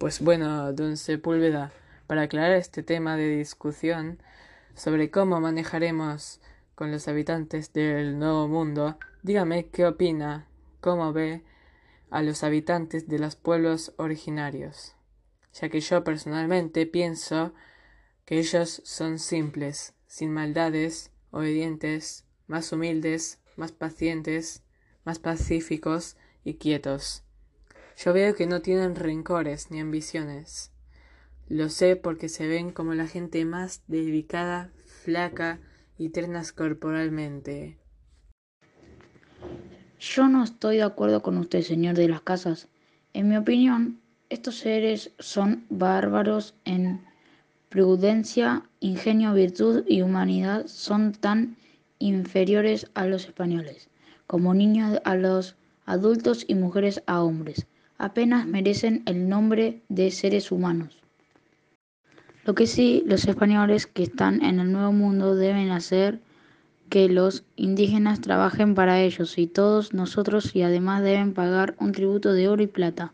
Pues bueno, don Sepúlveda, para aclarar este tema de discusión sobre cómo manejaremos con los habitantes del Nuevo Mundo, dígame qué opina, cómo ve a los habitantes de los pueblos originarios, ya que yo personalmente pienso que ellos son simples, sin maldades, obedientes, más humildes, más pacientes, más pacíficos y quietos. Yo veo que no tienen rencores ni ambiciones. Lo sé porque se ven como la gente más dedicada, flaca y ternas corporalmente. Yo no estoy de acuerdo con usted, señor de las casas. En mi opinión, estos seres son bárbaros en prudencia, ingenio, virtud y humanidad son tan inferiores a los españoles, como niños a los adultos y mujeres a hombres. Apenas merecen el nombre de seres humanos. Lo que sí, los españoles que están en el Nuevo Mundo deben hacer que los indígenas trabajen para ellos y todos nosotros y además deben pagar un tributo de oro y plata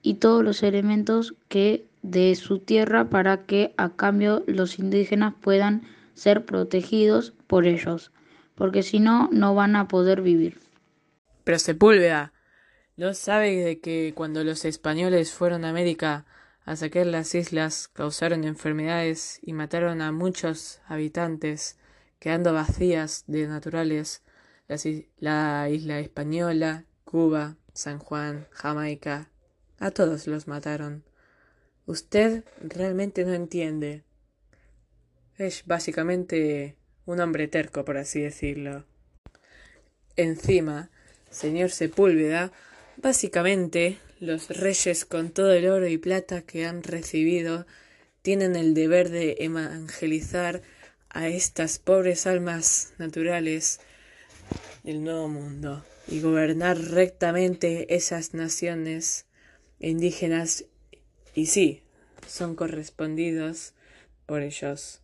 y todos los elementos que de su tierra para que a cambio los indígenas puedan ser protegidos por ellos, porque si no, no van a poder vivir. Pero Sepúlveda, ¿no sabe de que cuando los españoles fueron a América a saquear las islas causaron enfermedades y mataron a muchos habitantes, quedando vacías de naturales la isla española, Cuba, San Juan, Jamaica, a todos los mataron. Usted realmente no entiende. Es básicamente un hombre terco, por así decirlo. Encima, señor Sepúlveda, básicamente los reyes con todo el oro y plata que han recibido tienen el deber de evangelizar a estas pobres almas naturales del nuevo mundo y gobernar rectamente esas naciones indígenas y sí, son correspondidos por ellos.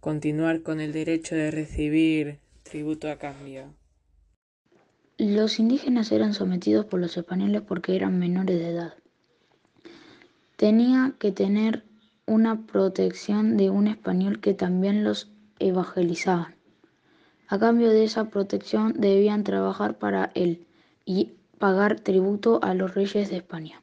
Continuar con el derecho de recibir tributo a cambio. Los indígenas eran sometidos por los españoles porque eran menores de edad. Tenía que tener una protección de un español que también los evangelizaba. A cambio de esa protección debían trabajar para él y pagar tributo a los reyes de España.